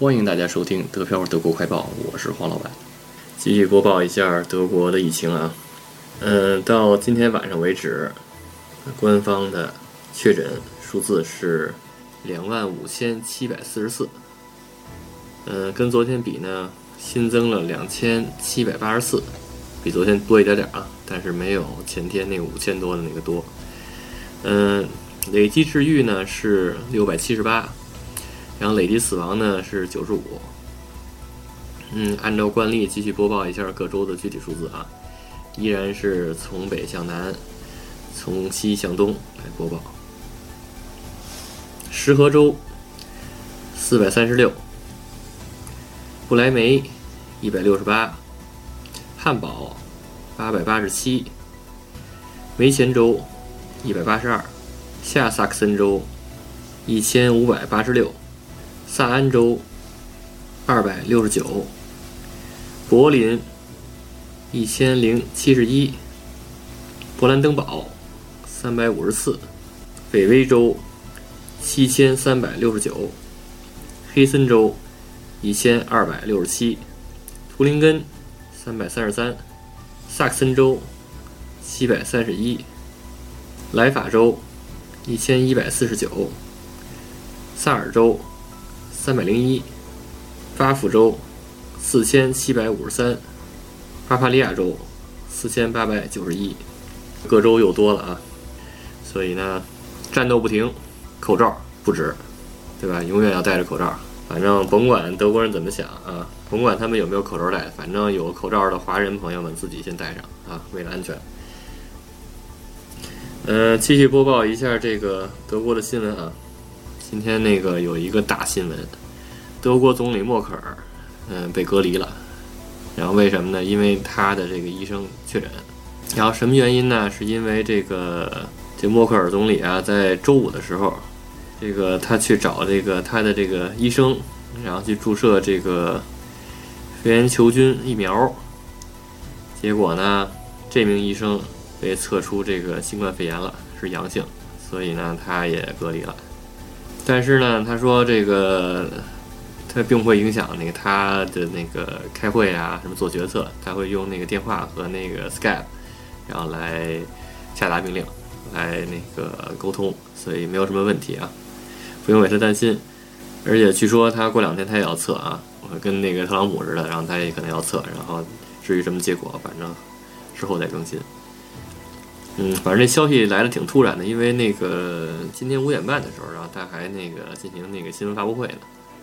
欢迎大家收听德漂德国快报，我是黄老板，继续播报一下德国的疫情啊。嗯，到今天晚上为止，官方的确诊数字是两万五千七百四十四。嗯，跟昨天比呢，新增了两千七百八十四，比昨天多一点点啊，但是没有前天那个五千多的那个多。嗯，累计治愈呢是六百七十八。然后累计死亡呢是九十五。嗯，按照惯例继续播报一下各州的具体数字啊，依然是从北向南，从西向东来播报。石河州四百三十六，不来梅一百六十八，汉堡八百八十七，梅前州一百八十二，下萨克森州一千五百八十六。萨安州二百六十九，柏林一千零七十一，勃兰登堡三百五十四，北威州七千三百六十九，黑森州一千二百六十七，图林根三百三十三，萨克森州七百三十一，莱法州一千一百四十九，萨尔州。三百零一，巴甫州四千七百五十三，巴伐利亚州四千八百九十一，各州又多了啊，所以呢，战斗不停，口罩不止，对吧？永远要戴着口罩。反正甭管德国人怎么想啊，甭管他们有没有口罩戴，反正有口罩的华人朋友们自己先戴上啊，为了安全。呃，继续播报一下这个德国的新闻啊。今天那个有一个大新闻，德国总理默克尔，嗯，被隔离了。然后为什么呢？因为他的这个医生确诊。然后什么原因呢？是因为这个这默克尔总理啊，在周五的时候，这个他去找这个他的这个医生，然后去注射这个肺炎球菌疫苗。结果呢，这名医生被测出这个新冠肺炎了，是阳性，所以呢，他也隔离了。但是呢，他说这个他并不会影响那个他的那个开会啊，什么做决策，他会用那个电话和那个 Skype，然后来下达命令，来那个沟通，所以没有什么问题啊，不用为他担心。而且据说他过两天他也要测啊，我跟那个特朗普似的，然后他也可能要测，然后至于什么结果，反正之后再更新。嗯，反正这消息来的挺突然的，因为那个今天五点半的时候，然后他还那个进行那个新闻发布会呢，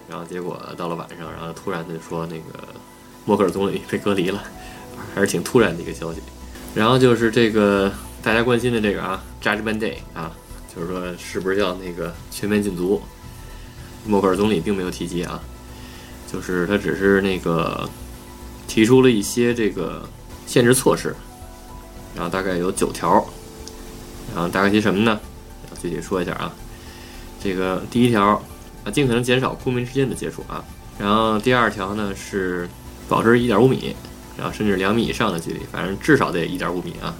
然后结果到了晚上，然后突然的说那个默克尔总理被隔离了，还是挺突然的一个消息。然后就是这个大家关心的这个啊，Judgment Day 啊，就是说是不是要那个全面禁足？默克尔总理并没有提及啊，就是他只是那个提出了一些这个限制措施。然后大概有九条，然后大概些什么呢？具体说一下啊。这个第一条啊，尽可能减少公民之间的接触啊。然后第二条呢是保持一点五米，然后甚至两米以上的距离，反正至少得一点五米啊。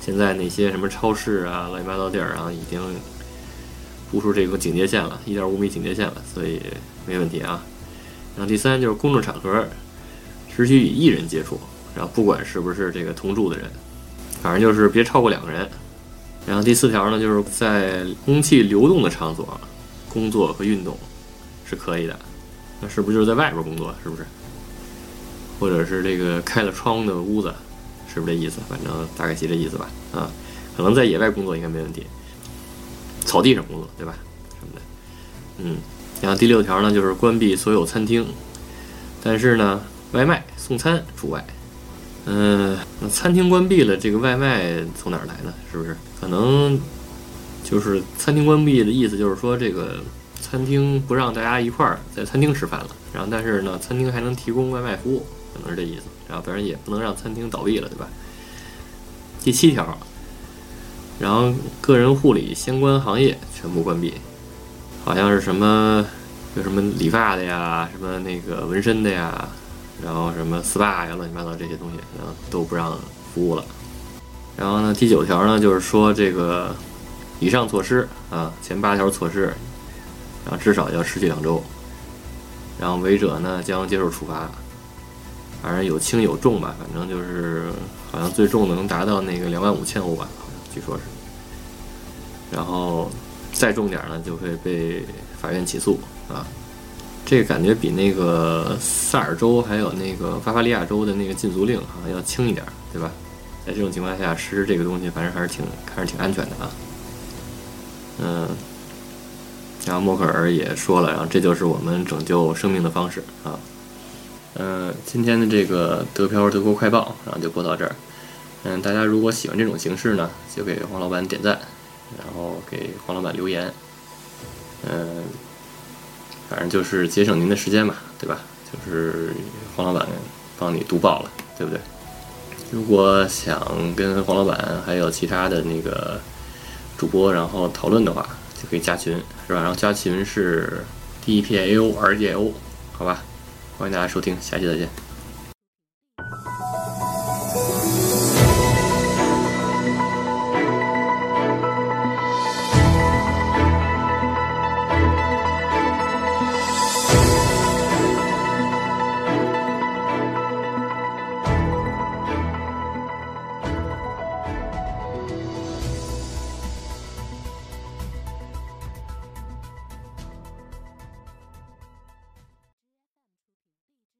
现在那些什么超市啊、乱七八糟地儿啊，已经布出这个警戒线了，一点五米警戒线了，所以没问题啊。然后第三就是公众场合只许与一人接触，然后不管是不是这个同住的人。反正就是别超过两个人，然后第四条呢，就是在空气流动的场所工作和运动是可以的，那是不是就是在外边工作？是不是？或者是这个开了窗的屋子，是不是这意思？反正大概其这意思吧。啊，可能在野外工作应该没问题，草地上工作对吧？什么的，嗯。然后第六条呢，就是关闭所有餐厅，但是呢，外卖送餐除外。嗯，那餐厅关闭了，这个外卖从哪儿来呢？是不是？可能就是餐厅关闭的意思，就是说这个餐厅不让大家一块儿在餐厅吃饭了。然后，但是呢，餐厅还能提供外卖服务，可能是这意思。然后，当然也不能让餐厅倒闭了，对吧？第七条，然后个人护理相关行业全部关闭，好像是什么有什么理发的呀，什么那个纹身的呀。然后什么 SPA 呀，乱七八糟这些东西，然后都不让服务了。然后呢，第九条呢，就是说这个以上措施啊，前八条措施，然后至少要持续两周。然后违者呢将接受处罚，反正有轻有重吧，反正就是好像最重的能达到那个两万五千欧吧，好像据说是。然后再重点呢，就会被法院起诉啊。这个感觉比那个萨尔州还有那个巴伐利亚州的那个禁足令好像要轻一点，对吧？在这种情况下实施这个东西，反正还是挺还是挺安全的啊。嗯，然后默克尔也说了，然后这就是我们拯救生命的方式啊。嗯，今天的这个德漂德国快报，然后就播到这儿。嗯，大家如果喜欢这种形式呢，就给黄老板点赞，然后给黄老板留言。嗯。反正就是节省您的时间嘛，对吧？就是黄老板帮你读报了，对不对？如果想跟黄老板还有其他的那个主播然后讨论的话，就可以加群，是吧？然后加群是 D P A O R J O，好吧？欢迎大家收听，下期再见。